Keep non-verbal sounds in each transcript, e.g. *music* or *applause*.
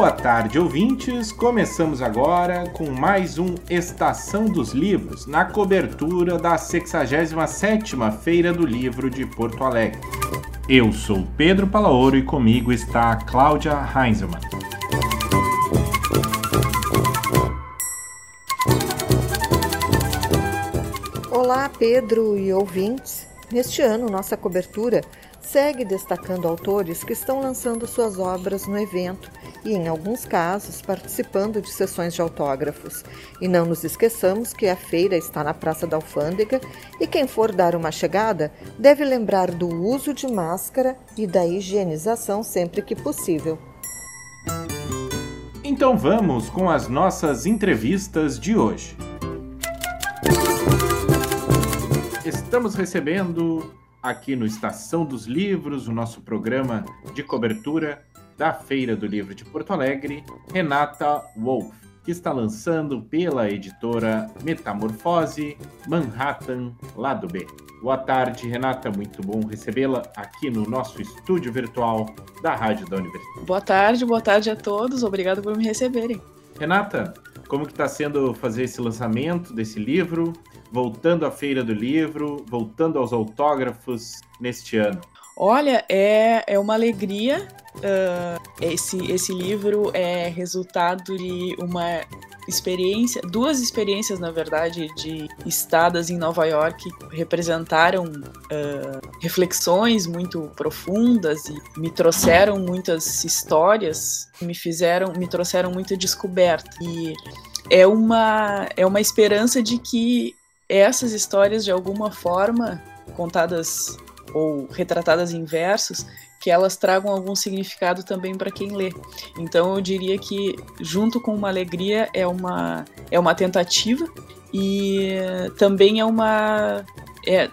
Boa tarde, ouvintes. Começamos agora com mais um Estação dos Livros, na cobertura da 67ª Feira do Livro de Porto Alegre. Eu sou Pedro Palaoro e comigo está Cláudia Heinzelmann. Olá, Pedro e ouvintes. Neste ano, nossa cobertura segue destacando autores que estão lançando suas obras no evento e, em alguns casos, participando de sessões de autógrafos. E não nos esqueçamos que a feira está na Praça da Alfândega e quem for dar uma chegada deve lembrar do uso de máscara e da higienização sempre que possível. Então vamos com as nossas entrevistas de hoje. Estamos recebendo aqui no Estação dos Livros, o nosso programa de cobertura da Feira do Livro de Porto Alegre, Renata Wolff, que está lançando pela editora Metamorfose Manhattan Lado B. Boa tarde, Renata. Muito bom recebê-la aqui no nosso estúdio virtual da Rádio da Universidade. Boa tarde, boa tarde a todos. Obrigado por me receberem. Renata, como que está sendo fazer esse lançamento desse livro? Voltando à Feira do Livro, voltando aos autógrafos neste ano. Olha, é, é uma alegria. Uh, esse, esse livro é resultado de uma experiência, duas experiências, na verdade, de estadas em Nova York representaram uh, reflexões muito profundas e me trouxeram muitas histórias, me fizeram, me trouxeram muita descoberta. E é uma, é uma esperança de que essas histórias, de alguma forma, contadas ou retratadas em versos, que elas tragam algum significado também para quem lê. Então eu diria que junto com uma alegria é uma é uma tentativa e também é uma é,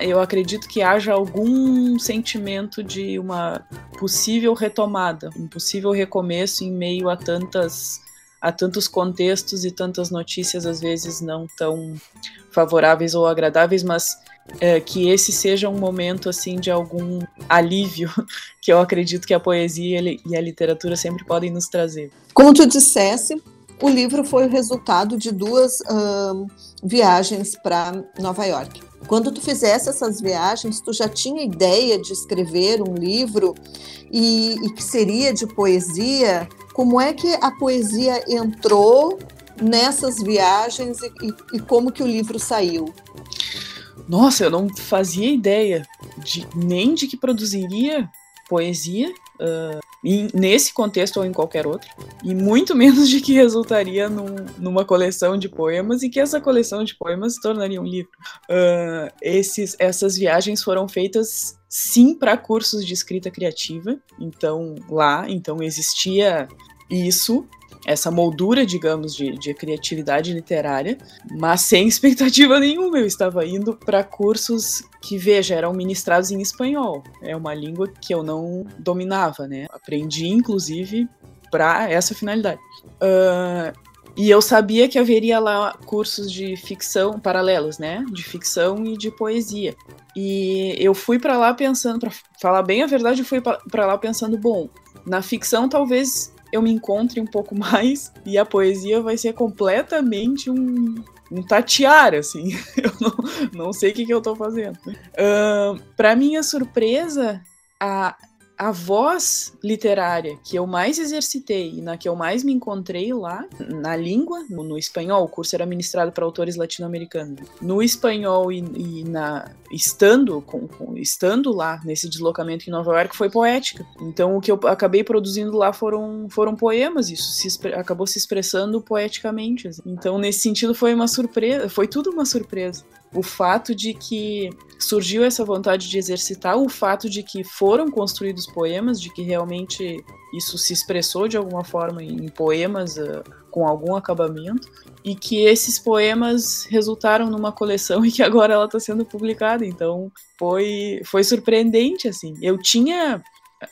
eu acredito que haja algum sentimento de uma possível retomada, um possível recomeço em meio a tantas a tantos contextos e tantas notícias às vezes não tão favoráveis ou agradáveis, mas é, que esse seja um momento assim de algum alívio *laughs* que eu acredito que a poesia e a literatura sempre podem nos trazer. Como tu dissesse, o livro foi o resultado de duas viagens para Nova York. Quando tu fizesse essas viagens, tu já tinha ideia de escrever um livro e, e que seria de poesia? Como é que a poesia entrou nessas viagens e, e, e como que o livro saiu? Nossa, eu não fazia ideia de, nem de que produziria poesia uh, em, nesse contexto ou em qualquer outro, e muito *laughs* menos de que resultaria num, numa coleção de poemas e que essa coleção de poemas se tornaria um livro. Uh, esses, essas viagens foram feitas sim para cursos de escrita criativa, então lá, então existia isso essa moldura, digamos, de, de criatividade literária, mas sem *laughs* expectativa nenhuma. Eu estava indo para cursos que, veja, eram ministrados em espanhol. É uma língua que eu não dominava, né? Aprendi, inclusive, para essa finalidade. Uh, e eu sabia que haveria lá cursos de ficção paralelos, né? De ficção e de poesia. E eu fui para lá pensando, para falar bem a verdade, eu fui para lá pensando, bom, na ficção talvez eu me encontre um pouco mais e a poesia vai ser completamente um, um tatear, assim. *laughs* Eu não, não sei o que, que eu tô fazendo. Uh, para minha surpresa, a, a voz literária que eu mais exercitei e na que eu mais me encontrei lá, na língua, no, no espanhol, o curso era ministrado para autores latino-americanos. No espanhol e, e, na estando com, com, estando lá nesse deslocamento em Nova York foi poética. Então o que eu acabei produzindo lá foram foram poemas, isso se, acabou se expressando poeticamente. Assim. Então nesse sentido foi uma surpresa, foi tudo uma surpresa o fato de que surgiu essa vontade de exercitar, o fato de que foram construídos poemas, de que realmente isso se expressou de alguma forma em poemas uh, com algum acabamento, e que esses poemas resultaram numa coleção *laughs* e que agora ela está sendo publicada. Então foi, foi surpreendente, assim. Eu tinha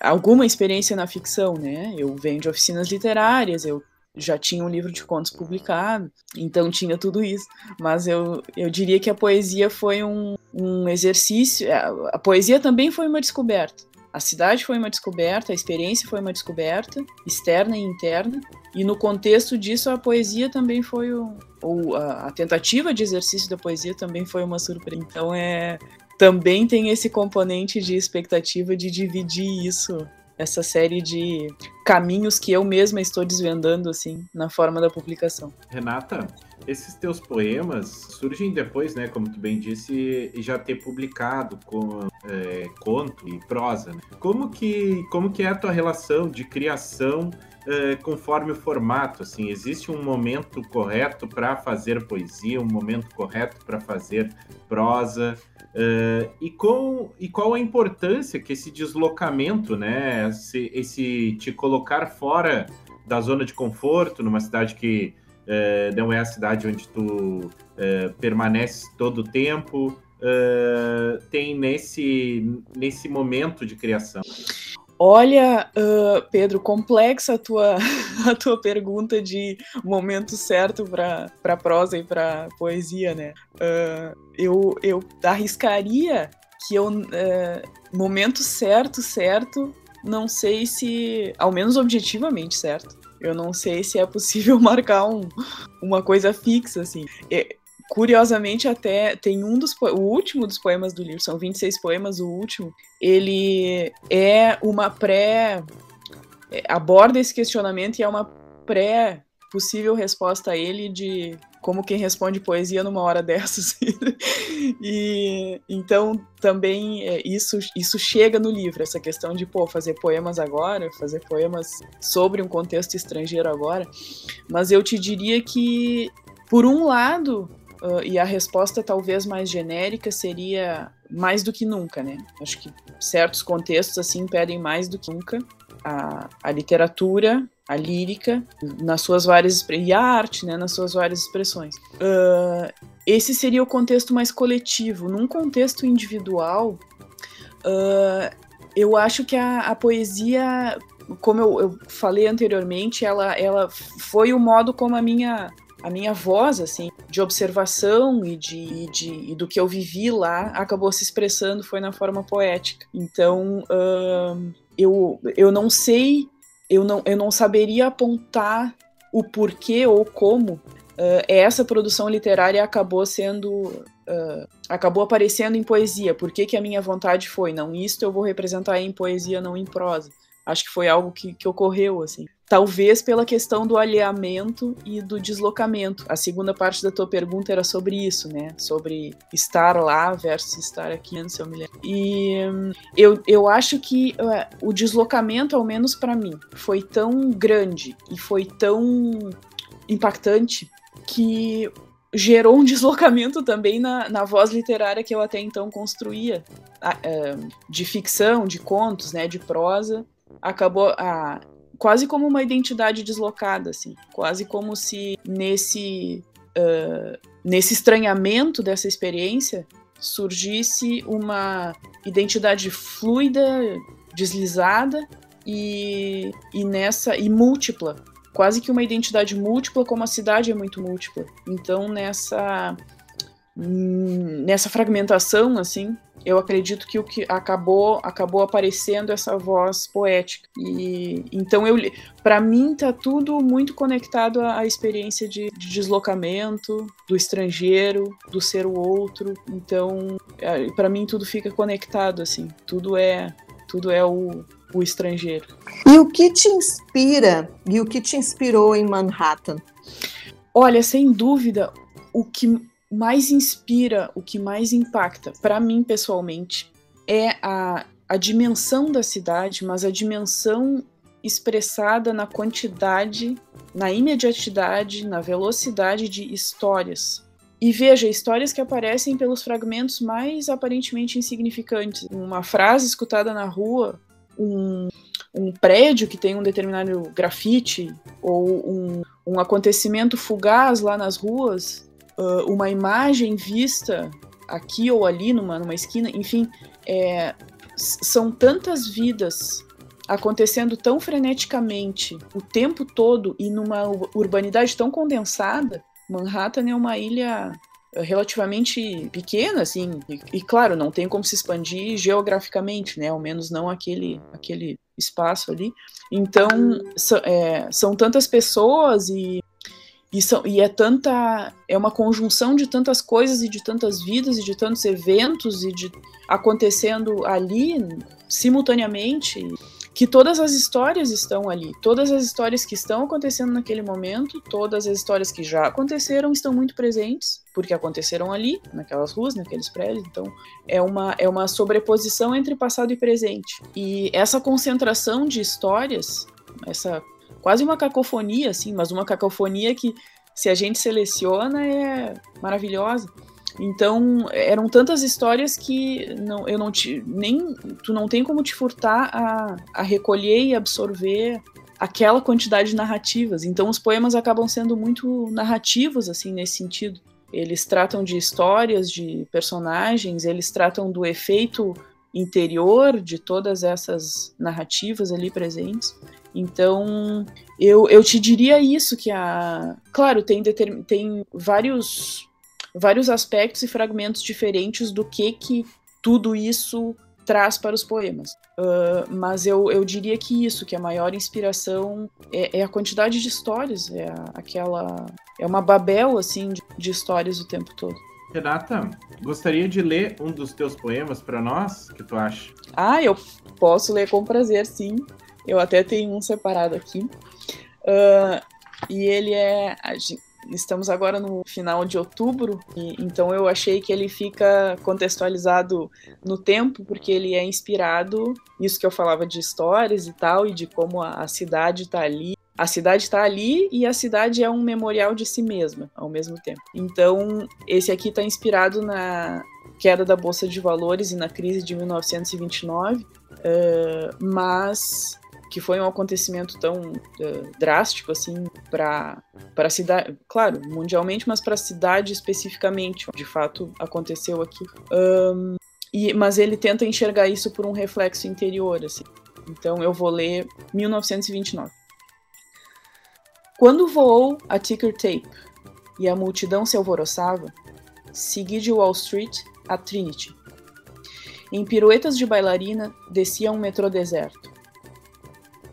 alguma experiência na ficção, né? Eu venho de oficinas literárias, eu já tinha um livro de contos publicado, então tinha tudo isso. Mas eu, eu diria que a poesia foi um, um exercício. A, a poesia também foi uma descoberta. a cidade foi uma descoberta, a experiência foi uma descoberta, externa e interna, e no contexto disso a poesia também foi o, ou a, a tentativa de exercício da poesia também foi uma surpresa. Então é também tem esse componente de expectativa de dividir isso essa série de caminhos que eu mesma estou desvendando assim na forma da publicação. Renata, esses teus poemas surgem depois, né, como tu bem disse, já ter publicado com é, conto e prosa. Né? Como que como que é a tua relação de criação é, conforme o formato? Assim, existe um momento correto para fazer poesia, um momento correto para fazer prosa? Uh, e, com, e qual a importância que esse deslocamento, né, esse, esse te colocar fora da zona de conforto, numa cidade que uh, não é a cidade onde tu uh, permanece todo o tempo, tem nesse, nesse momento de criação? Olha, uh, Pedro, complexa a tua, *laughs* a tua pergunta de momento certo para prosa e para poesia, né? Uh, eu, eu arriscaria que eu. Uh, momento certo, certo, não sei se. Ao menos objetivamente certo. Eu não sei se é possível *laughs* marcar um, uma coisa fixa, assim curiosamente até tem um dos o último dos poemas do livro, são 26 poemas, o último, ele é uma pré é, aborda esse questionamento e é uma pré possível resposta a ele de como quem responde poesia numa hora *laughs* dessas. e então também é, isso isso chega no livro, essa questão de pô, fazer poemas agora, fazer poemas sobre um contexto estrangeiro agora. Mas eu te diria que por um lado, Uh, e a resposta talvez mais genérica seria mais do que nunca, né? Acho que certos contextos assim pedem mais do que nunca a, a literatura, a lírica, nas suas várias e a arte, né, nas suas várias expressões. Uh, esse seria o contexto mais coletivo. Num contexto individual, uh, eu acho que a, a poesia, como eu, eu, falei anteriormente, ela, ela foi o modo como a minha a minha voz, assim, de observação e, de, de e do que eu vivi lá, acabou se expressando, foi na forma poética. Então, eu, eu não sei, eu não, eu não saberia apontar o porquê ou como uh, essa produção literária acabou sendo uh, acabou aparecendo em poesia. Por que, que a minha vontade foi? Não, isto eu vou representar em poesia, não em prosa. Acho que foi algo que, que ocorreu, assim. Talvez pela questão do alinhamento e do deslocamento. A segunda parte da tua pergunta era sobre isso, né? Sobre estar lá versus estar aqui, se eu me. E hum, eu, eu acho que uh, o deslocamento, ao menos para mim, foi tão grande e foi tão impactante que gerou um *laughs* deslocamento também na, na voz literária que eu até então construía, uh, de ficção, de contos, né, de prosa, acabou a quase como uma identidade deslocada, assim, quase como se nesse uh, nesse estranhamento dessa experiência surgisse uma identidade fluida, deslizada e, e nessa e múltipla, quase que uma identidade múltipla, como a cidade é muito múltipla. Então nessa nessa fragmentação assim eu acredito que o que acabou acabou aparecendo essa voz poética. E então eu para mim tá tudo muito conectado à, à experiência de, de, deslocamento do estrangeiro do ser o outro. Então é, para mim tudo fica conectado assim. Tudo é tudo é o, o estrangeiro. E o que te inspira e o que te inspirou em Manhattan? Olha sem dúvida o que mais inspira, o que mais impacta, para mim pessoalmente, é a, a dimensão da cidade, mas a dimensão expressada na quantidade, na imediatidade, na velocidade de histórias. E veja, histórias que aparecem pelos fragmentos mais aparentemente insignificantes. Uma frase escutada na rua, um, um prédio que tem um determinado grafite, ou um, um acontecimento fugaz lá nas ruas, uh, uma imagem vista aqui ou ali numa, numa esquina, enfim, é, são tantas vidas acontecendo tão freneticamente o tempo todo e numa urbanidade tão condensada. Manhattan é uma ilha relativamente pequena, assim, e, e, claro, não tem como se expandir geograficamente, né? Ao menos não aquele, aquele espaço ali. Então, so, é, são tantas pessoas e e, são, e é tanta. É uma conjunção de tantas coisas e de tantas vidas e de tantos eventos e de acontecendo ali simultaneamente que todas as histórias estão ali. Todas as histórias que estão acontecendo naquele momento, todas as histórias que já aconteceram estão muito presentes, porque aconteceram ali, naquelas ruas, naqueles prédios. Então, é uma, é uma sobreposição entre passado e presente. E essa concentração de histórias, essa quase uma cacofonia, assim, mas uma cacofonia que, se a gente seleciona, é maravilhosa. Então, eram tantas histórias que não, eu não te, nem tu não tem como te furtar a, a recolher e absorver aquela quantidade de narrativas. Então, os poemas acabam sendo muito narrativos assim nesse sentido. Eles tratam de histórias, de personagens, eles tratam do efeito interior de todas essas narrativas ali presentes. Então, eu, eu te diria isso, que a. Claro, tem, determin, tem vários, vários aspectos e fragmentos diferentes do que, que tudo isso traz para os poemas. Uh, mas eu, eu diria que isso, que a maior inspiração é, é a quantidade de histórias, é a, aquela. É uma babel, assim, de, de histórias o tempo todo. Renata, gostaria de ler um dos teus poemas para nós? O que tu acha? Ah, eu posso ler com prazer, sim. Eu até tenho um separado aqui. Uh, e ele é. Estamos agora no final de outubro, e, então eu achei que ele fica contextualizado no tempo, porque ele é inspirado, isso que eu falava de histórias e tal, e de como a, a cidade está ali. A cidade está ali e a cidade é um memorial de si mesma ao mesmo tempo. Então, esse aqui está inspirado na queda da Bolsa de Valores e na crise de 1929, uh, mas que foi um acontecimento tão uh, drástico assim para para a cidade, claro, mundialmente, mas para a cidade especificamente, de fato aconteceu aqui. Um, e, mas ele tenta enxergar isso por um reflexo interior, assim. Então eu vou ler 1929. Quando voou a ticker tape e a multidão se alvoroçava, segui de Wall Street a Trinity. Em piruetas de bailarina descia um metrô deserto.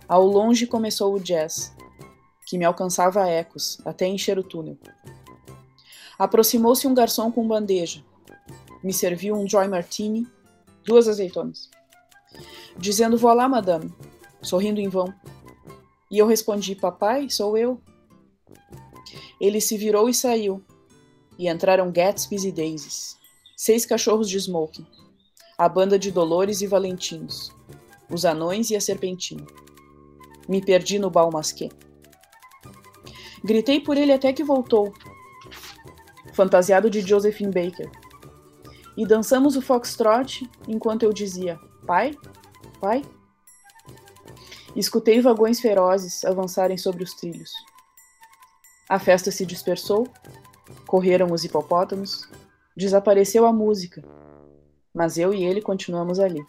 Ao longe começou o jazz, que me alcançava a ecos, até encher o túnel. Aproximou-se um garçom com bandeja. Me serviu um Joy Martini, duas azeitonas. Dizendo Voilá, madame, sorrindo em vão. E eu respondi: Papai, sou eu. Ele se virou e saiu. E entraram Gatsbys e Daisies. Seis cachorros de smoking. A banda de Dolores e Valentinos. Os anões e a serpentina. Me perdi no balmasquê. Gritei por ele até que voltou, fantasiado de Josephine Baker. E dançamos o foxtrot enquanto eu dizia: Pai? Pai? Escutei vagões ferozes avançarem sobre os trilhos. A festa se dispersou, correram os hipopótamos, desapareceu a música, mas eu e ele continuamos ali.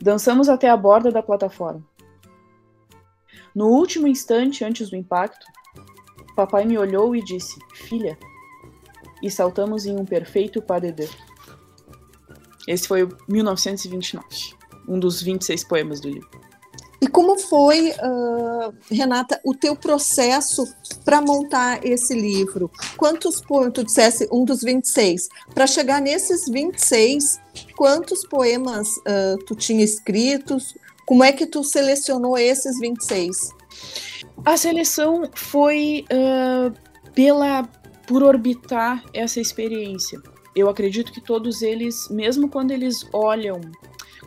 Dançamos até a borda da plataforma. No último instante antes do impacto, papai me olhou e disse: Filha. E saltamos em um perfeito pas de. Esse foi o 1929, um dos 26 poemas do livro. E como foi, uh, Renata, o teu processo para montar esse livro? Quantos poemas, tu dissesse um dos 26, para chegar nesses 26, quantos poemas uh, tu tinha escritos? Como é que tu selecionou esses 26? A seleção foi uh, pela por orbitar essa experiência. Eu acredito que todos eles, mesmo quando eles olham,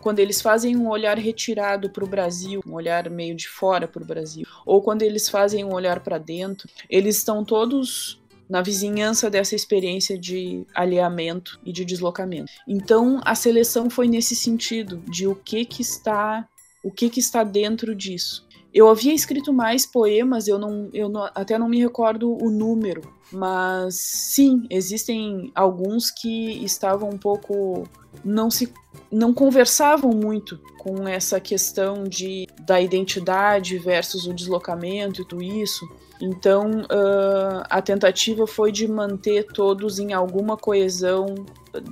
quando eles fazem um olhar retirado para o Brasil, um olhar meio de fora para o Brasil, ou quando eles fazem um olhar para dentro, eles estão todos na vizinhança dessa experiência de alinhamento e de deslocamento. Então, a seleção foi nesse sentido de o que que está o que, que está dentro disso. Eu havia escrito mais poemas, eu, não, eu não, até não me recordo o número, mas sim, existem alguns que estavam um pouco. não se. não conversavam muito com essa questão de, da identidade versus o deslocamento e tudo isso. Então, uh, a tentativa foi de manter todos em alguma coesão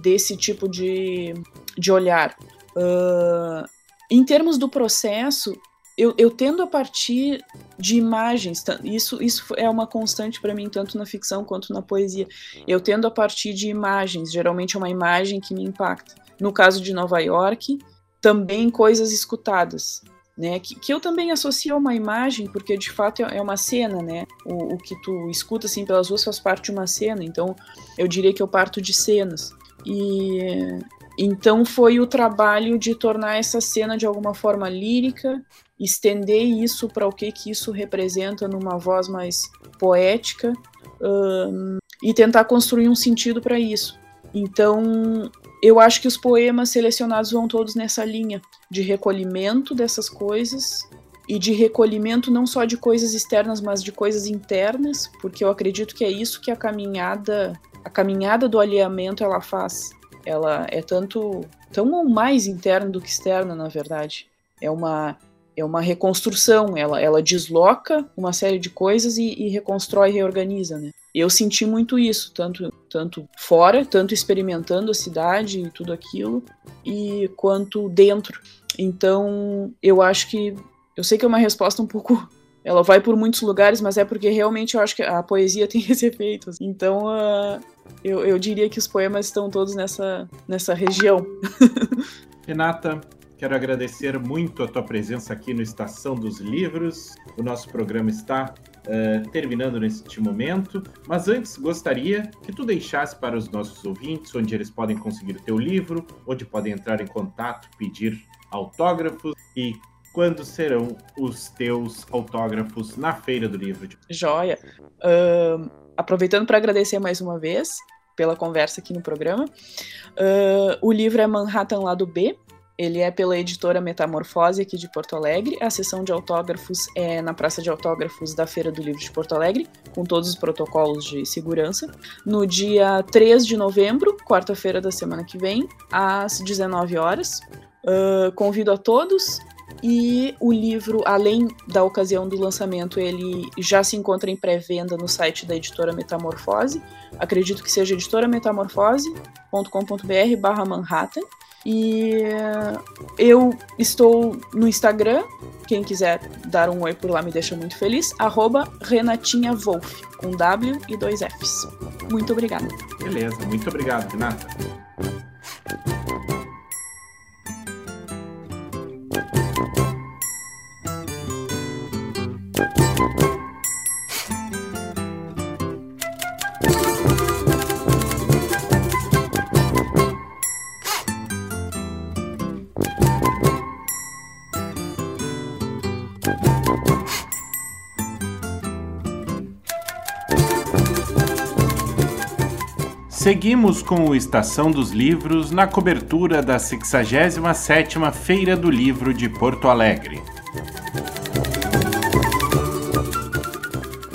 desse tipo de, de olhar. Uh, em termos do processo, eu, eu, tendo a partir de imagens, isso, isso é uma constante para mim, tanto na ficção quanto na poesia. Eu tendo a partir de imagens, geralmente é uma imagem que me impacta. No caso de Nova York, também coisas escutadas né? Que, que, eu também associo a uma imagem, porque de fato é, é uma cena, né? O, o, que tu escuta assim pelas ruas faz parte de uma cena, então eu diria que eu parto de cenas. E então foi o trabalho de tornar essa cena de alguma forma lírica, estender isso para o que que isso representa numa voz mais poética um, e tentar construir um sentido para isso. Então eu acho que os poemas selecionados vão todos nessa linha de recolhimento dessas coisas e de recolhimento não só de coisas externas, mas de coisas internas, porque eu acredito que é isso que a caminhada, a caminhada do alinhamento ela faz. Ela é tanto tão ou mais interna do que externa, na verdade. É uma é uma reconstrução, ela, ela desloca uma série de coisas e, e reconstrói reorganiza, né? Eu senti muito isso, tanto, tanto fora, tanto experimentando a cidade e tudo aquilo, e quanto dentro. Então, eu acho que. Eu sei que é uma resposta um pouco. Ela vai por muitos lugares, mas é porque realmente eu acho que a poesia *laughs* tem esse efeito. Assim. Então, uh, eu, eu diria que os poemas estão todos nessa, nessa região. *laughs* Renata, Quero agradecer muito a tua presença aqui no Estação dos Livros. O nosso programa está uh, terminando neste momento, mas antes gostaria que tu deixasse para os nossos ouvintes onde eles podem conseguir o teu livro, onde podem entrar em contato, pedir autógrafos e quando serão os teus autógrafos na Feira do Livro. Joia! Uh, aproveitando para agradecer mais uma vez pela conversa aqui no programa. Uh, o livro é Manhattan Lado B, ele é pela editora Metamorfose aqui de Porto Alegre. A sessão de autógrafos é na Praça de Autógrafos da Feira do Livro de Porto Alegre, com todos os protocolos de segurança. No dia 3 de novembro, quarta-feira da semana que vem, às 19 horas. Uh, convido a todos. E o livro, além da ocasião do lançamento, ele já se encontra em pré-venda no site da editora Metamorfose. Acredito que seja editorametamorfose.com.br barra Manhattan. E eu estou no Instagram, quem quiser dar um oi por lá me deixa muito feliz, arroba Renatinha Wolf, com W e dois Fs. Muito obrigada. Beleza, muito obrigado, Renata. Seguimos com o Estação dos Livros na cobertura da 67ª Feira do Livro de Porto Alegre.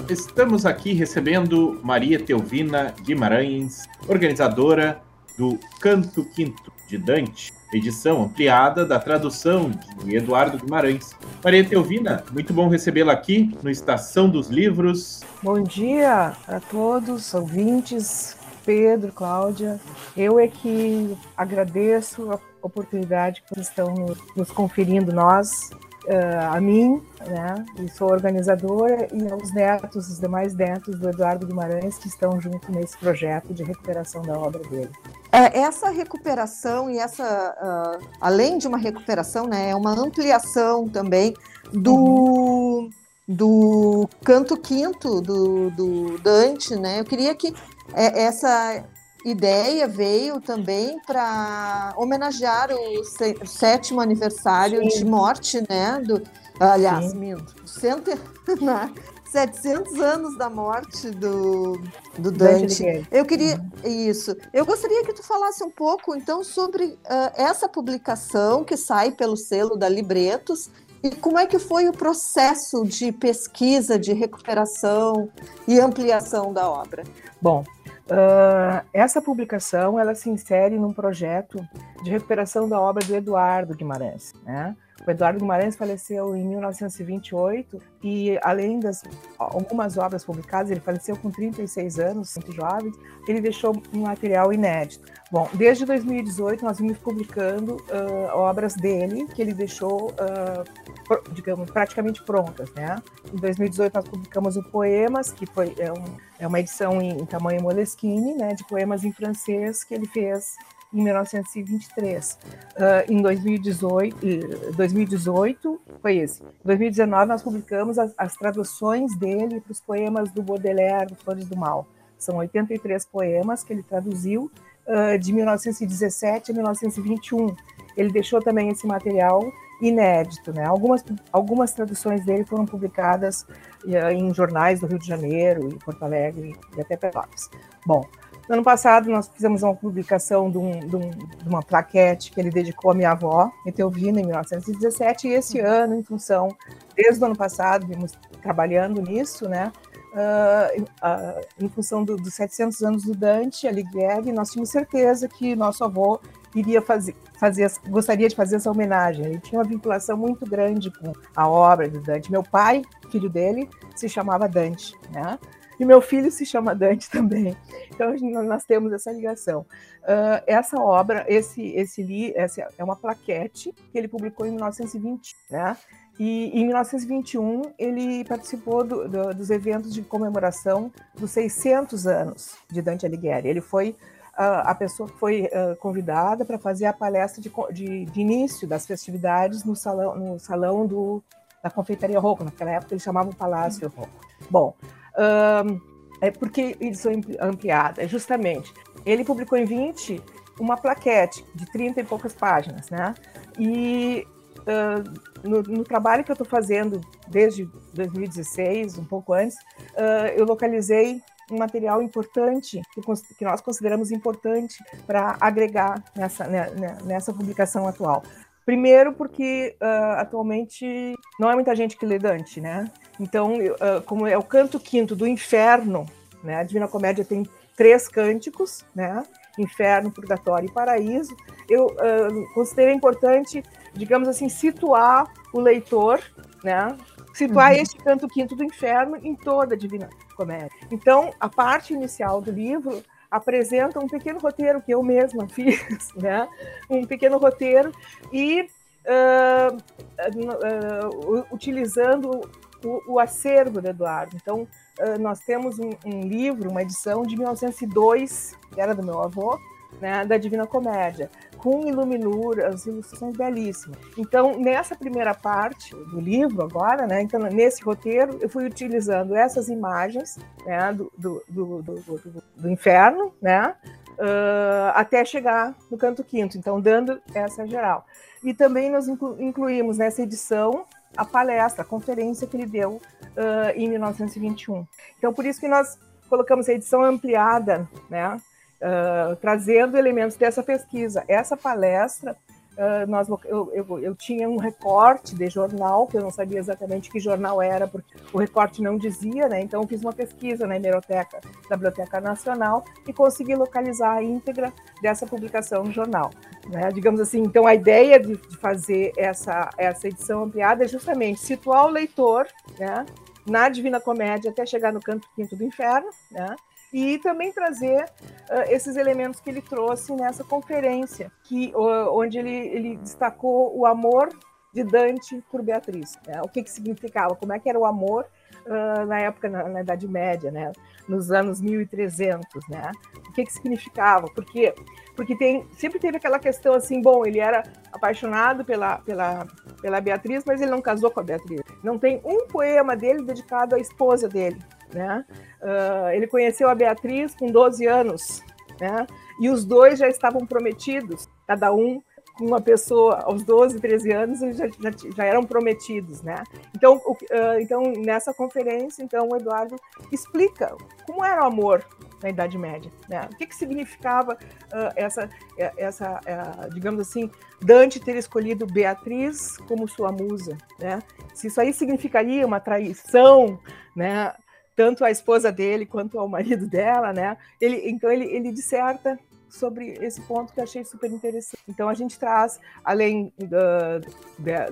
Estamos aqui recebendo Maria Teovina Guimarães, organizadora do Canto Quinto de Dante, edição ampliada da tradução de Eduardo Guimarães. Maria Teovina, muito bom recebê-la aqui no Estação dos Livros. Bom dia a todos, ouvintes, Pedro, Cláudia. Eu é que agradeço a oportunidade que vocês estão nos conferindo, nós, uh, a mim, né, e sou organizadora, e aos netos, os demais netos do Eduardo Guimarães, que estão junto nesse projeto de recuperação da obra dele. É, essa recuperação e essa, uh, além de uma recuperação, né, é uma ampliação também do. Uhum do canto quinto do, do Dante, né? Eu queria que essa ideia veio também para homenagear o sétimo aniversário Sim. de morte, né? Do, aliás, Sim. minto, cento, *laughs* 700 anos da morte do, do Dante. Dante eu queria uhum. isso. Eu gostaria que tu falasse um pouco então sobre uh, essa publicação que sai pelo selo da Libretos e como é que foi o processo de pesquisa, de recuperação e ampliação da obra? Bom, uh, essa publicação ela se insere num projeto de recuperação da obra do Eduardo Guimarães. Né? O Eduardo Guimarães faleceu em 1928 e, além das algumas obras publicadas, ele faleceu com 36 anos, muito jovem, ele deixou um material inédito. Bom, desde 2018 nós vimos publicando uh, obras dele que ele deixou, uh, digamos, praticamente prontas, né? Em 2018 nós publicamos o Poemas, que foi é, um, é uma edição em, em tamanho Moleskine, né, de poemas em francês que ele fez em 1923. Uh, em 2018, 2018 foi esse. Em 2019 nós publicamos as, as traduções dele para os poemas do Baudelaire, Flores do Mal. São 83 poemas que ele traduziu uh, de 1917 a 1921. Ele deixou também esse material inédito, né? Algumas algumas traduções dele foram publicadas uh, em jornais do Rio de Janeiro, e Porto Alegre e até Pelotas. Bom, no ano passado, nós fizemos uma publicação de, um, de, um, de, uma plaquete que ele dedicou à minha avó, Etelvina, em 1917, e esse ano, em função, desde o ano passado, vimos trabalhando nisso, né? Uh, uh, em função do, dos 700 anos do Dante Alighieri, nós tínhamos certeza que nosso avô iria fazer, fazer, gostaria de fazer essa homenagem. Ele tinha uma vinculação muito grande com a obra do Dante. Meu pai, filho dele, se chamava Dante, né? E meu filho se chama Dante *laughs* também. Então nós temos essa ligação. Uh, essa obra, esse, esse li, essa é uma plaquete que ele publicou em 1920, né? E em 1921 ele participou do, do, dos eventos de comemoração dos 600 anos de Dante Alighieri. Ele foi uh, a pessoa que foi uh, convidada para fazer a palestra de, de, de, início das festividades no salão, no salão do, da confeitaria Rocco. Naquela época ele chamava o Palácio Rocco. Bom, um, é porque edição ampliada, é justamente. Ele publicou em 20 uma plaquete de 30 e poucas páginas, né? E uh, no, no, trabalho que eu estou fazendo desde 2016, um pouco antes, uh, eu localizei um material importante que, nós consideramos importante para agregar nessa, né, né, nessa publicação atual. Primeiro, porque uh, atualmente não é muita gente que lê Dante, né? Então, uh, como é o canto quinto do Inferno, né? A Divina Comédia tem três cânticos, né? Inferno, Purgatório e Paraíso. Eu uh, considerei importante, digamos assim, situar o leitor, né? Situar uhum. este canto quinto do Inferno em toda a Divina Comédia. Então, a parte inicial do livro apresenta um pequeno roteiro que eu mesma *laughs* fiz, né? Um pequeno roteiro e uh, uh, utilizando o, o, acervo do Eduardo. Então, uh, nós temos um, um, livro, uma edição de 1902, que era do meu avô, né, da Divina Comédia com iluminuras, ilustrações belíssimas. Então, nessa primeira parte do livro, agora, né, então, nesse roteiro, eu fui utilizando essas imagens né, do, do, do, do, do inferno, né, uh, até chegar no canto quinto, então, dando essa geral. E também nós inclu incluímos nessa edição a palestra, a conferência que ele deu uh, em 1921. Então, por isso que nós colocamos a edição ampliada, né, uh, trazendo elementos dessa pesquisa. Essa palestra, uh, nós, eu, eu, eu, tinha um recorte de jornal, que eu não sabia exatamente que jornal era, porque o recorte não dizia, né? então eu fiz uma pesquisa na hemeroteca da Biblioteca Nacional e consegui localizar a íntegra dessa publicação no jornal. Né? Digamos assim, então a ideia de, de fazer essa, essa edição ampliada é justamente situar o leitor né, na Divina Comédia até chegar no canto quinto do inferno, né? E também trazer uh, esses elementos que ele trouxe nessa conferência, que, onde ele, ele destacou o amor de Dante por Beatriz. Né? O que, que significava, como é que era o amor uh, na época, na, na, Idade Média, né? nos anos 1300, né? O que, que significava? Porque porque tem, sempre teve aquela questão assim, bom, ele era apaixonado pela, pela, pela Beatriz, mas ele não casou com a Beatriz. Não tem um poema dele dedicado à esposa dele, né? Uh, ele conheceu a Beatriz com 12 anos, né? E os dois já estavam prometidos, cada um com uma pessoa aos 12, 13 anos, eles já, já, já eram prometidos, né? Então, o, uh, então, nessa conferência, então, o Eduardo explica como era o amor na Idade Média, né? O que, que significava uh, essa, essa uh, digamos assim, Dante ter escolhido Beatriz como sua musa, né? Se isso aí significaria uma traição, né? Tanto a esposa dele quanto ao marido dela, né? Ele, então ele, ele disserta sobre esse ponto que eu achei super interessante. Então a gente traz, além de,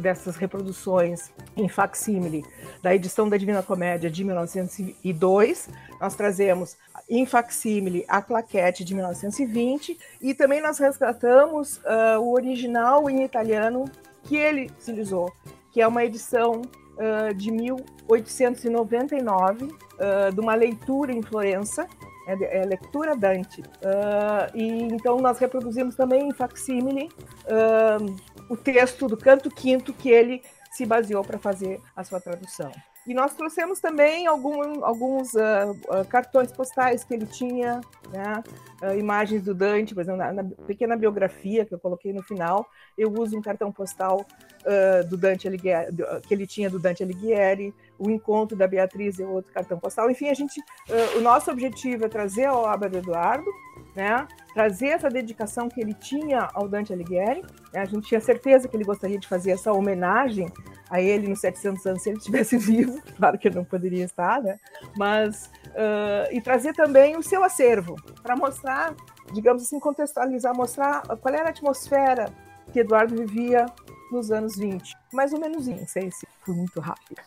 dessas reproduções em facsímile da edição da Divina Comédia de 1902, nós trazemos em facsímile a claquete de 1920 e também nós resgatamos uh, o original em italiano que ele utilizou, que é uma edição uh, de 1899 de uma leitura em Florença é, é leitura Dante. Uh, e então nós reproduzimos também em facsímile uh, o texto do canto quinto que ele se baseou para fazer a sua tradução. E nós trouxemos também algum, alguns uh, uh, cartões postais que ele tinha, né? uh, imagens do Dante, por exemplo, na, na, pequena biografia que eu coloquei no final, eu uso um cartão postal do Dante Alighieri, que ele tinha do Dante Alighieri, o encontro da Beatriz é outro cartão postal. Enfim, a gente, o nosso objetivo é trazer a obra do Eduardo, né? trazer essa dedicação que ele tinha ao Dante Alighieri. Né? A gente tinha certeza que ele gostaria de fazer essa homenagem a ele nos 700 anos se ele estivesse *laughs* vivo, claro que ele não poderia estar, né? Mas uh, e trazer também o seu acervo para mostrar, digamos assim, contextualizar, mostrar qual era a atmosfera que Eduardo vivia nos anos 20, mais ou menos, não sei se foi muito rápido.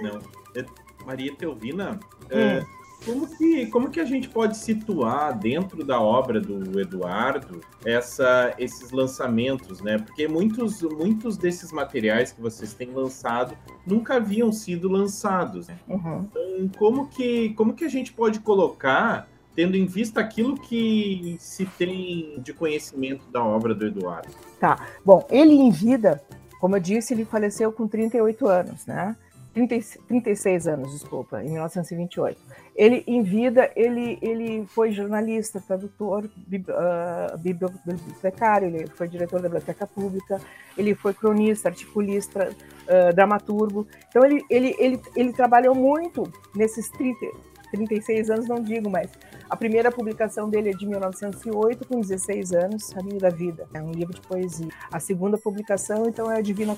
Não, é, Maria Teovina, é, hum. é, como que, como que a gente pode situar dentro da obra do Eduardo essa, esses lançamentos, né? Porque muitos, muitos desses materiais que vocês têm lançado nunca haviam sido lançados. Né? Uhum. Então, como que, como que a gente pode colocar, tendo em vista aquilo que se tem de conhecimento da obra do Eduardo? Tá. Bom, ele em vida, como eu disse, ele faleceu com 38 anos, né? 30, 36 anos, desculpa, em 1928. Ele, em vida, ele, ele foi jornalista, tradutor, uh, bibliotecário, ele foi diretor da Biblioteca Pública, ele foi cronista, articulista, uh, dramaturgo. Então, ele, ele, ele, ele trabalhou muito nesses 30, 36 anos, não digo, mas a primeira publicação dele é de 1908, com 16 anos, Caminho da Vida, é um livro de poesia. A segunda publicação, então, é a Divina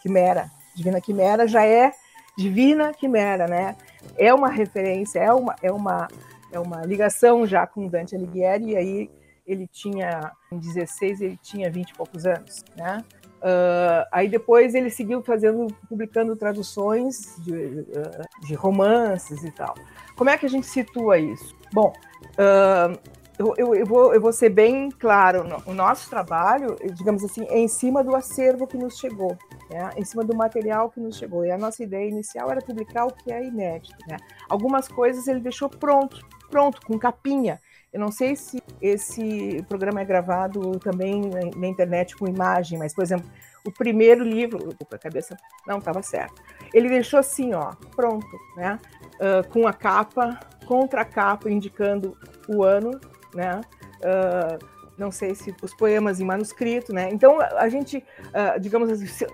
Quimera. Divina Quimera já é Divina Quimera, né? É uma referência, é uma, é uma, é uma ligação já com Dante Alighieri, e aí ele tinha, em 16, ele tinha 20 e poucos anos, né? Uh, aí depois ele seguiu fazendo, publicando traduções de, uh, de, romances e tal. Como é que a gente situa isso? Bom, uh, eu, eu, eu, vou, eu vou ser bem claro, o nosso trabalho, digamos assim, é em cima do acervo que nos chegou, né? em cima do material que nos chegou. E a nossa ideia inicial era publicar o que é inédito. Né? Algumas coisas ele deixou pronto, pronto, com capinha. Eu não sei se esse programa é gravado também na internet com imagem, mas, por exemplo, o primeiro livro, a cabeça não estava certo. Ele deixou assim, ó, pronto, né? Uh, com a capa, contra a capa, indicando o ano né? Uh, não sei se os poemas em manuscrito, né? Então a gente, uh, digamos assim,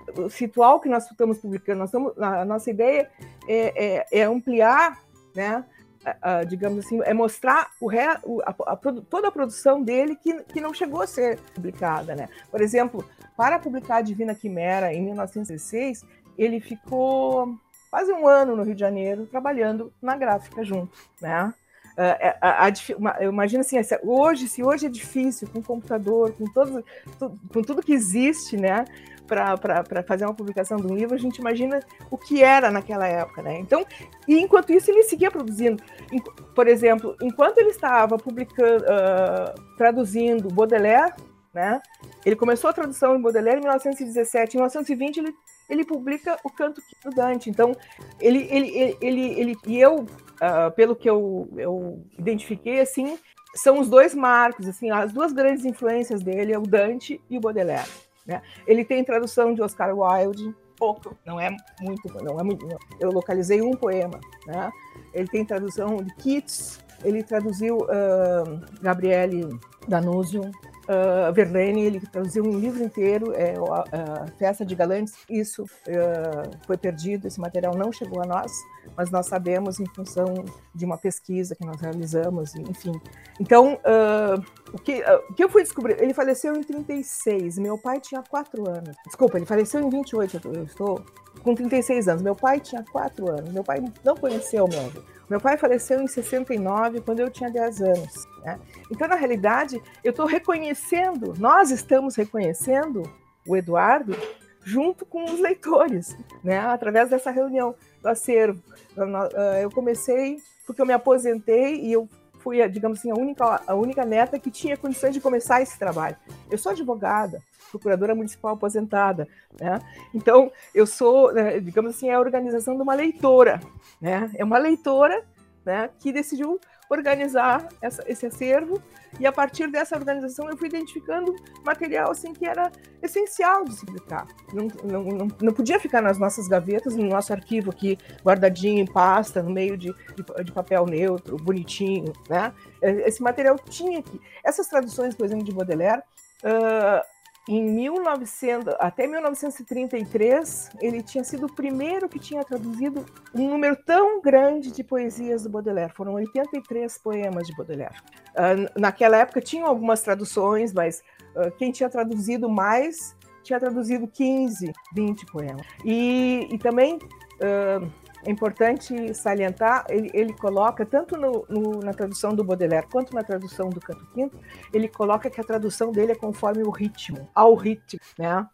o que nós estamos publicando, nós estamos, a nossa ideia é, é, é ampliar, né? Uh, digamos assim, é mostrar o, a, a, toda a produção dele que, que não chegou a ser publicada, né? Por exemplo, para publicar a Divina Quimera em 1916, ele ficou quase um ano no Rio de Janeiro trabalhando na gráfica junto, né? Uh, a, a, a, imagina assim, hoje, se hoje é difícil com computador, com, todo, com tudo que existe, né, para fazer uma publicação de um livro, a gente imagina o que era naquela época, né? Então, e enquanto isso ele seguia produzindo. Por exemplo, enquanto ele estava publicando, uh, traduzindo Baudelaire, né? Ele começou a tradução em Baudelaire em 1917. Em 1920 ele ele publica o Canto do Dante. Então, ele, ele, ele, ele, e eu uh, pelo que eu, eu identifiquei, assim, são os dois marcos, assim, as duas grandes influências dele é o Dante e o Baudelaire. Né? Ele tem tradução de Oscar Wilde, pouco, não é muito, não é muito. Não. Eu localizei um poema, né? Ele tem tradução de Keats, ele traduziu uh, Gabriele Danúzio, uh, Verlaine, ele traduziu um livro inteiro, é, uh, Festa de Galantes, isso uh, foi perdido, esse material não chegou a nós, mas nós sabemos em função de uma pesquisa que nós realizamos, enfim. Então, o, que, o que eu fui descobrir, ele faleceu em 36, meu pai tinha 4 anos, desculpa, ele faleceu em 28, eu estou com 36 anos, meu pai tinha 4 anos, meu pai não conheceu o meu. Meu pai faleceu em 69, quando eu tinha 10 anos. Né? Então, na realidade, eu estou reconhecendo, nós estamos reconhecendo o Eduardo junto com os leitores, né? através dessa reunião do acervo. Eu comecei porque eu me aposentei e eu fui, digamos assim, a única, a única neta que tinha condições de começar esse trabalho. Eu sou advogada, procuradora municipal aposentada, né? Então, eu sou, né, digamos assim, a organização de uma leitora, né? É uma leitora, né, que decidiu organizar essa, esse acervo e a partir dessa organização eu fui identificando material assim que era essencial de se publicar. Não, não, não, não podia ficar nas nossas gavetas, no nosso arquivo aqui, guardadinho em pasta, no meio de, de, de papel neutro, bonitinho, né? Esse material tinha que... Essas traduções, por exemplo, de Baudelaire, uh, em 1900, até 1933, ele tinha sido o primeiro que tinha traduzido um número tão grande de poesias do Baudelaire. Foram 83 poemas de Baudelaire. Uh, naquela época tinham algumas traduções, mas uh, quem tinha traduzido mais tinha traduzido 15, 20 poemas. E, e também uh, é importante salientar, ele, ele coloca, tanto no, no, na tradução do Baudelaire quanto na tradução do Canto Quinto, ele coloca que a tradução dele é conforme o ritmo, ao ritmo, né?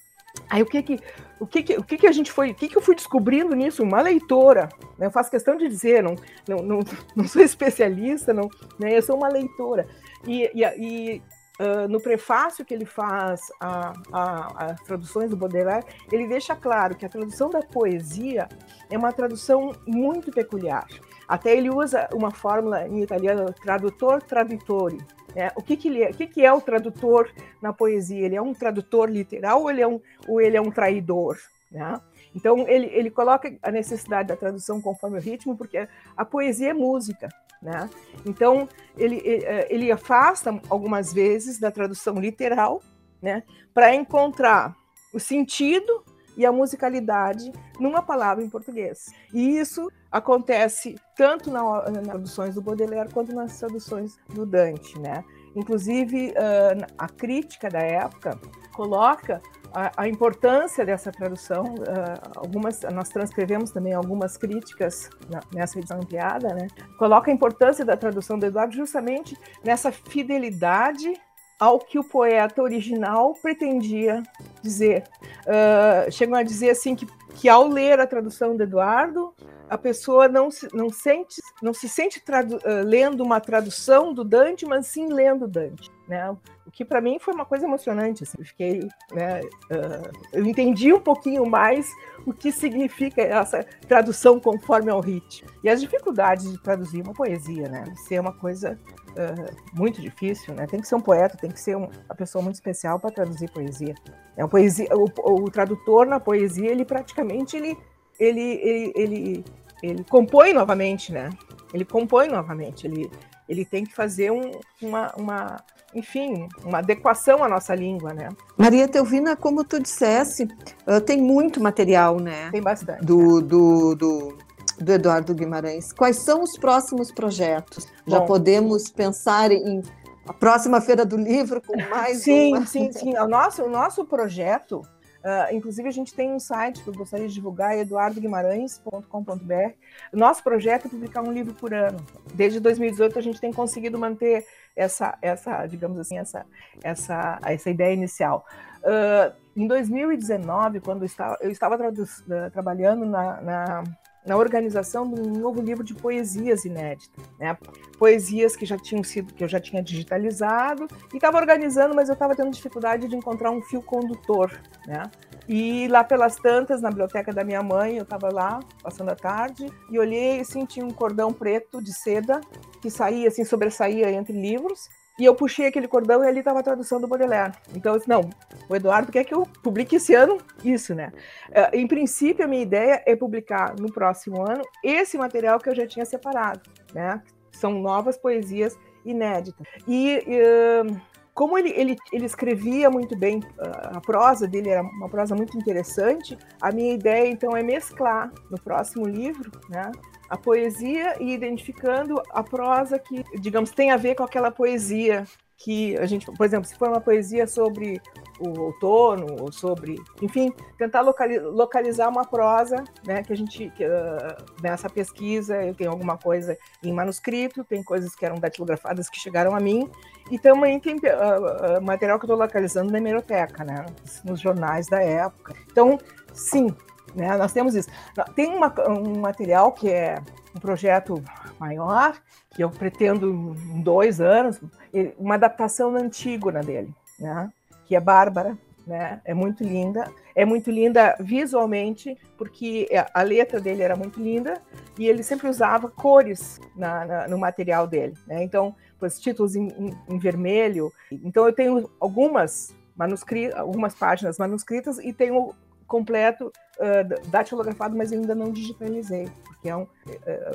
Aí o que que, o que, que, o que, que a gente foi, o que, que eu fui descobrindo nisso? Uma leitora, né? eu faço questão de dizer, não, não, não, *laughs* não sou especialista, não, né? eu sou uma leitora. E, e, e Uh, no prefácio que ele faz às traduções do Baudelaire, ele deixa claro que a tradução da poesia é uma tradução muito peculiar. Até ele usa uma fórmula em italiano, tradutor traditore. Né? O, que, que, ele é, o que, que é o tradutor na poesia? Ele é um tradutor literal ou ele é um, ou ele é um traidor? Né? Então, ele, ele coloca a necessidade da tradução conforme o ritmo, porque a poesia é música. Né? Então, ele, ele afasta algumas vezes da tradução literal né, para encontrar o sentido e a musicalidade numa palavra em português. E isso acontece tanto na, nas traduções do Baudelaire quanto nas traduções do Dante. Né? Inclusive, a crítica da época coloca a, importância dessa tradução. Uh, algumas nós transcrevemos também algumas críticas nessa edição ampliada, né? Coloca a importância da tradução do Eduardo justamente nessa fidelidade ao que o poeta original pretendia dizer. Uh, chegam a dizer assim que, que ao ler a tradução do Eduardo, a pessoa não se, não sente, não se sente uh, lendo uma tradução do Dante, mas sim lendo Dante. Né? O que para mim foi uma coisa emocionante. Assim, eu fiquei, né, uh, eu entendi um pouquinho mais o que significa essa tradução conforme ao ritmo e as dificuldades de traduzir uma poesia, né? Ser uma coisa uh, muito difícil, né? Tem que ser um poeta, tem que ser um, uma pessoa muito especial para traduzir poesia. É uma poesia, o, o, tradutor na poesia ele praticamente ele ele, ele, ele, ele compõe novamente, né? Ele compõe novamente. Ele ele tem que fazer um, uma, uma enfim, uma adequação à nossa língua, né? Maria Teovina, como tu dissesse, uh, tem muito material, né? Tem bastante. Do, do, do, do, Eduardo Guimarães. Quais são os próximos projetos? Bom, Já podemos pensar em a próxima Feira do Livro com *laughs* mais Sim, uma... sim, sim. O nosso, o nosso projeto Uh, inclusive, a gente tem um site que eu gostaria de divulgar, eduardoguimarães.com.br. Nosso projeto é publicar um livro por ano. Desde 2018, a gente tem conseguido manter essa, essa digamos assim, essa, essa, essa ideia inicial. Uh, em 2019, quando eu estava, eu estava trabalhando na, na na organização de um novo livro de poesias inéditas, né? Poesias que já tinham sido, que eu já tinha digitalizado e estava organizando, mas eu estava tendo dificuldade de encontrar um fio condutor, né? E lá pelas tantas, na biblioteca da minha mãe, eu estava lá passando a tarde e olhei e senti um cordão preto de seda que saía assim, sobressaía entre livros e eu puxei aquele cordão e ali estava a tradução do Baudelaire. Então eu disse, não, o Eduardo quer que eu publique esse ano isso, né? Uh, em princípio, a minha ideia é publicar no próximo ano esse material que eu já tinha separado, né? São novas poesias inéditas. E uh, como ele, ele, ele escrevia muito bem, uh, a prosa dele era uma prosa muito interessante, a minha ideia então é mesclar no próximo livro, né? A poesia e identificando a prosa que, digamos, tem a ver com aquela poesia que a gente, por exemplo, se for uma poesia sobre o outono, ou sobre, enfim, tentar localizar uma prosa, né, que a gente, que, uh, nessa pesquisa, eu tenho alguma coisa em manuscrito, tem coisas que eram datilografadas que chegaram a mim, e também tem uh, material que eu estou localizando na hemeroteca, né, nos jornais da época. Então, sim, né, nós temos isso. Tem uma, um material que é um projeto maior, que eu pretendo em dois anos, uma adaptação da Antígona dele, né? que é Bárbara, né? É muito linda, é muito linda visualmente, porque a letra dele era muito linda e ele sempre usava cores na, na, no material dele, né? Então, os títulos em, em, em, vermelho. Então, eu tenho algumas manuscritas, algumas páginas manuscritas e tenho completo uh, datilografado, mas ainda não digitalizei, porque é um, uh,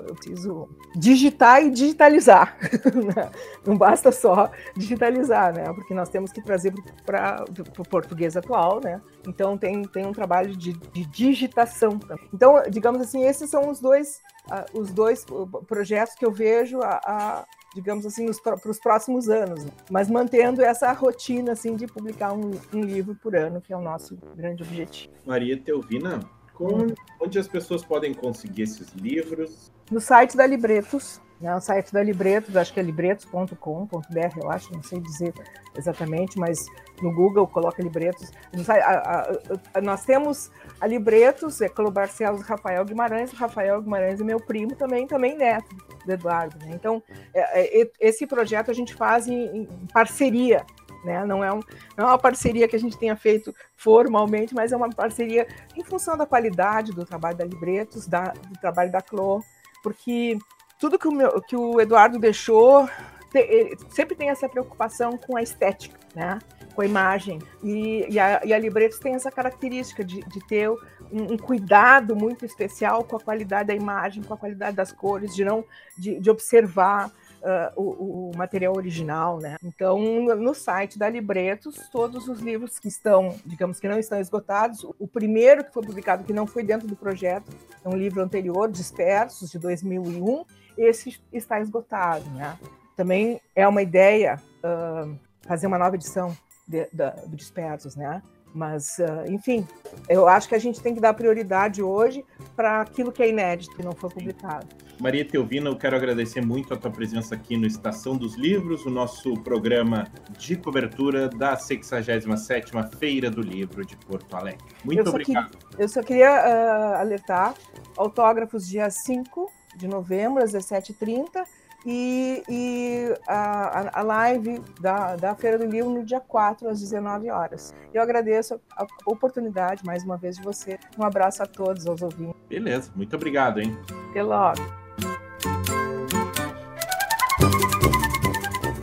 eu preciso digitar e digitalizar. *laughs* Né? não basta só digitalizar, né? Porque nós temos que trazer para o português atual, né? Então tem, tem um trabalho de, de digitação. Também. Então, digamos assim, esses são os dois, uh, os dois projetos que eu vejo a, a digamos assim, para os próximos anos, né? mas mantendo essa rotina assim de publicar um, um, livro por ano, que é o nosso grande objetivo. Maria Teovina, com, onde as pessoas podem conseguir esses livros? No site da Libretos, né, o site da Libretos, acho que é libretos.com.br, eu acho, não sei dizer exatamente, mas no Google coloca Libretos. A, a, a, nós temos a Libretos, é Colo Barcelos Rafael Guimarães, Rafael Guimarães é meu primo também, também neto do Eduardo. Né? Então, é, é, esse projeto a gente faz em, em parceria, né? Não, é um, não é uma parceria que a gente tenha feito formalmente, mas é uma parceria em função da qualidade do trabalho da Libretos, da, do trabalho da Clô, porque tudo que o, meu, que o Eduardo deixou te, sempre tem essa preocupação com a estética, né? com a imagem. E, e, a, e a Libretos tem essa característica de, de ter um, um, cuidado muito especial com a qualidade da imagem, com a qualidade das cores, de não de, de observar Uh, o, o, material original, né? Então, no site da Libretos, todos os livros que estão, digamos que não estão esgotados, o primeiro que foi publicado, que não foi dentro do projeto, é um livro anterior, Dispersos, de 2001, esse está esgotado, né? Também é uma ideia uh, fazer uma nova edição de, do Dispersos, né? Mas, uh, enfim, eu acho que a gente tem que dar prioridade hoje para aquilo que é inédito, que não foi publicado. Maria Teovina, eu quero agradecer muito a tua presença aqui no Estação dos Livros, o nosso programa de cobertura da 67ª Feira do Livro de Porto Alegre. Muito eu obrigado. Eu só queria uh, alertar, autógrafos dia 5 de novembro, às 17h30, e, e a, a live da, da Feira do Livro no dia 4, às 19 horas. Eu agradeço a oportunidade, mais uma vez, de você. Um abraço a todos, aos ouvintes. Beleza, muito obrigado, hein? Até logo.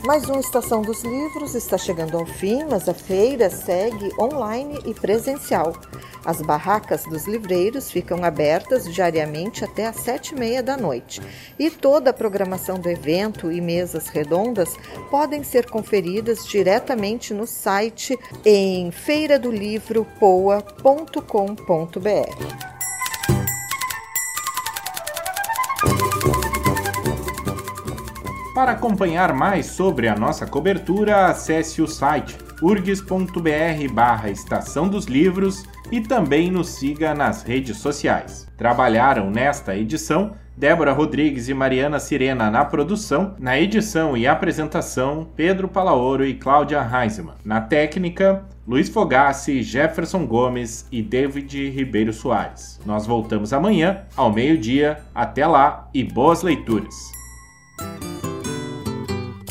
Mais uma Estação dos Livros está chegando ao fim, mas a feira segue online e presencial. As barracas dos livreiros ficam abertas diariamente até às sete e meia da noite. E toda a programação do evento e mesas redondas podem ser conferidas diretamente no site em feiradolivropoa.com.br. Para acompanhar mais sobre a nossa cobertura, acesse o site urgs.br barra Estação dos Livros e também nos siga nas redes sociais. Trabalharam nesta edição Débora Rodrigues e Mariana Sirena na produção, na edição e apresentação, Pedro Palaoro e Cláudia Heisman. Na técnica, Luiz Fogassi, Jefferson Gomes e David Ribeiro Soares. Nós voltamos amanhã, ao meio-dia. Até lá e boas leituras!